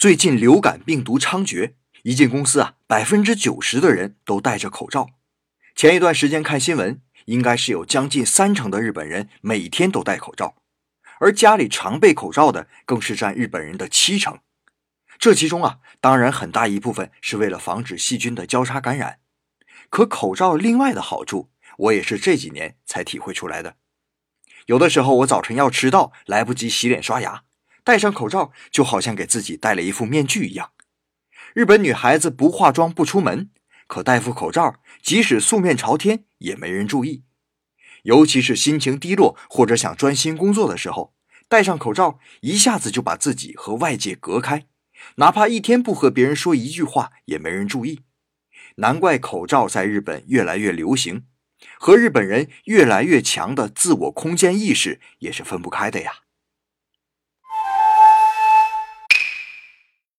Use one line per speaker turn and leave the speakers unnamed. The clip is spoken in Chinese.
最近流感病毒猖獗，一进公司啊，百分之九十的人都戴着口罩。前一段时间看新闻，应该是有将近三成的日本人每天都戴口罩，而家里常备口罩的更是占日本人的七成。这其中啊，当然很大一部分是为了防止细菌的交叉感染。可口罩另外的好处，我也是这几年才体会出来的。有的时候我早晨要迟到，来不及洗脸刷牙，戴上口罩就好像给自己戴了一副面具一样。日本女孩子不化妆不出门，可戴副口罩，即使素面朝天也没人注意。尤其是心情低落或者想专心工作的时候，戴上口罩，一下子就把自己和外界隔开，哪怕一天不和别人说一句话，也没人注意。难怪口罩在日本越来越流行，和日本人越来越强的自我空间意识也是分不开的呀。